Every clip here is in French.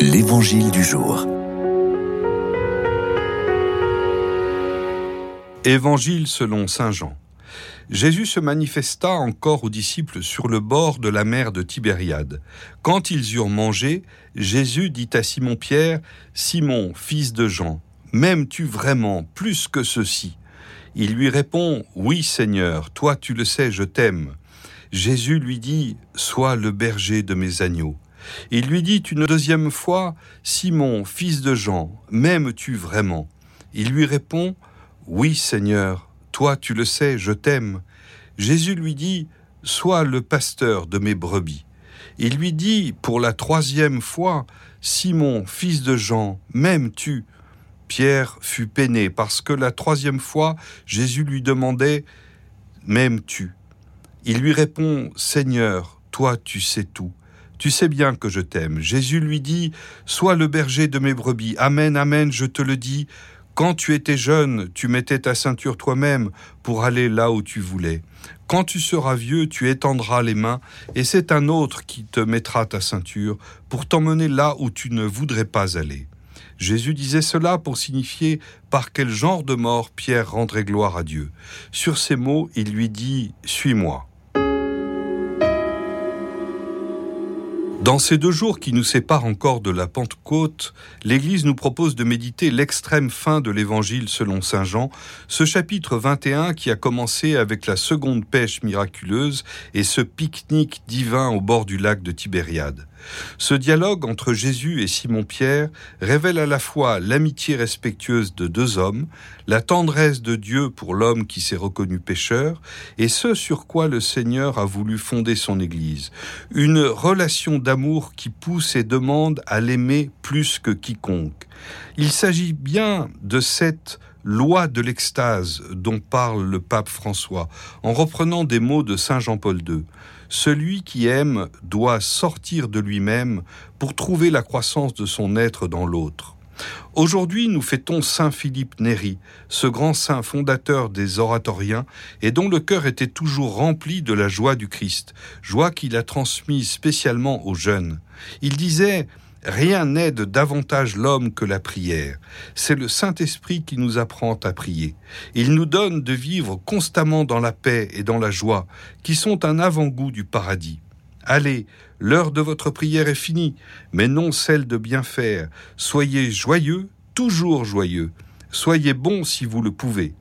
L'Évangile du jour. Évangile selon Saint Jean. Jésus se manifesta encore aux disciples sur le bord de la mer de Tibériade. Quand ils eurent mangé, Jésus dit à Simon-Pierre, Simon, fils de Jean, m'aimes-tu vraiment plus que ceci? Il lui répond, Oui Seigneur, toi tu le sais, je t'aime. Jésus lui dit, Sois le berger de mes agneaux. Il lui dit une deuxième fois, Simon, fils de Jean, m'aimes-tu vraiment? Il lui répond, Oui Seigneur, toi tu le sais, je t'aime. Jésus lui dit, Sois le pasteur de mes brebis. Il lui dit pour la troisième fois, Simon, fils de Jean, m'aimes-tu? Pierre fut peiné parce que la troisième fois, Jésus lui demandait, M'aimes-tu? Il lui répond, Seigneur, toi tu sais tout. Tu sais bien que je t'aime. Jésus lui dit, Sois le berger de mes brebis. Amen, amen, je te le dis. Quand tu étais jeune, tu mettais ta ceinture toi-même pour aller là où tu voulais. Quand tu seras vieux, tu étendras les mains, et c'est un autre qui te mettra ta ceinture pour t'emmener là où tu ne voudrais pas aller. Jésus disait cela pour signifier par quel genre de mort Pierre rendrait gloire à Dieu? Sur ces mots, il lui dit Suis-moi. Dans ces deux jours qui nous séparent encore de la Pentecôte, l'Église nous propose de méditer l'extrême fin de l'Évangile selon Saint Jean, ce chapitre 21 qui a commencé avec la seconde pêche miraculeuse et ce pique-nique divin au bord du lac de Tibériade. Ce dialogue entre Jésus et Simon-Pierre révèle à la fois l'amitié respectueuse de deux hommes, la tendresse de Dieu pour l'homme qui s'est reconnu pécheur, et ce sur quoi le Seigneur a voulu fonder son Église, une relation d'amour qui pousse et demande à l'aimer plus que quiconque. Il s'agit bien de cette loi de l'extase dont parle le pape François, en reprenant des mots de Saint Jean-Paul II. Celui qui aime doit sortir de lui-même pour trouver la croissance de son être dans l'autre. Aujourd'hui, nous fêtons Saint Philippe Néri, ce grand saint fondateur des oratoriens et dont le cœur était toujours rempli de la joie du Christ, joie qu'il a transmise spécialement aux jeunes. Il disait Rien n'aide davantage l'homme que la prière. C'est le Saint-Esprit qui nous apprend à prier. Il nous donne de vivre constamment dans la paix et dans la joie, qui sont un avant-goût du paradis. Allez, l'heure de votre prière est finie, mais non celle de bien faire. Soyez joyeux, toujours joyeux. Soyez bons si vous le pouvez.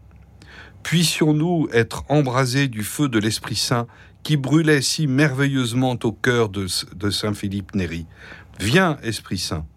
Puissions-nous être embrasés du feu de l'Esprit Saint qui brûlait si merveilleusement au cœur de, Saint Philippe Néri. Viens, Esprit Saint.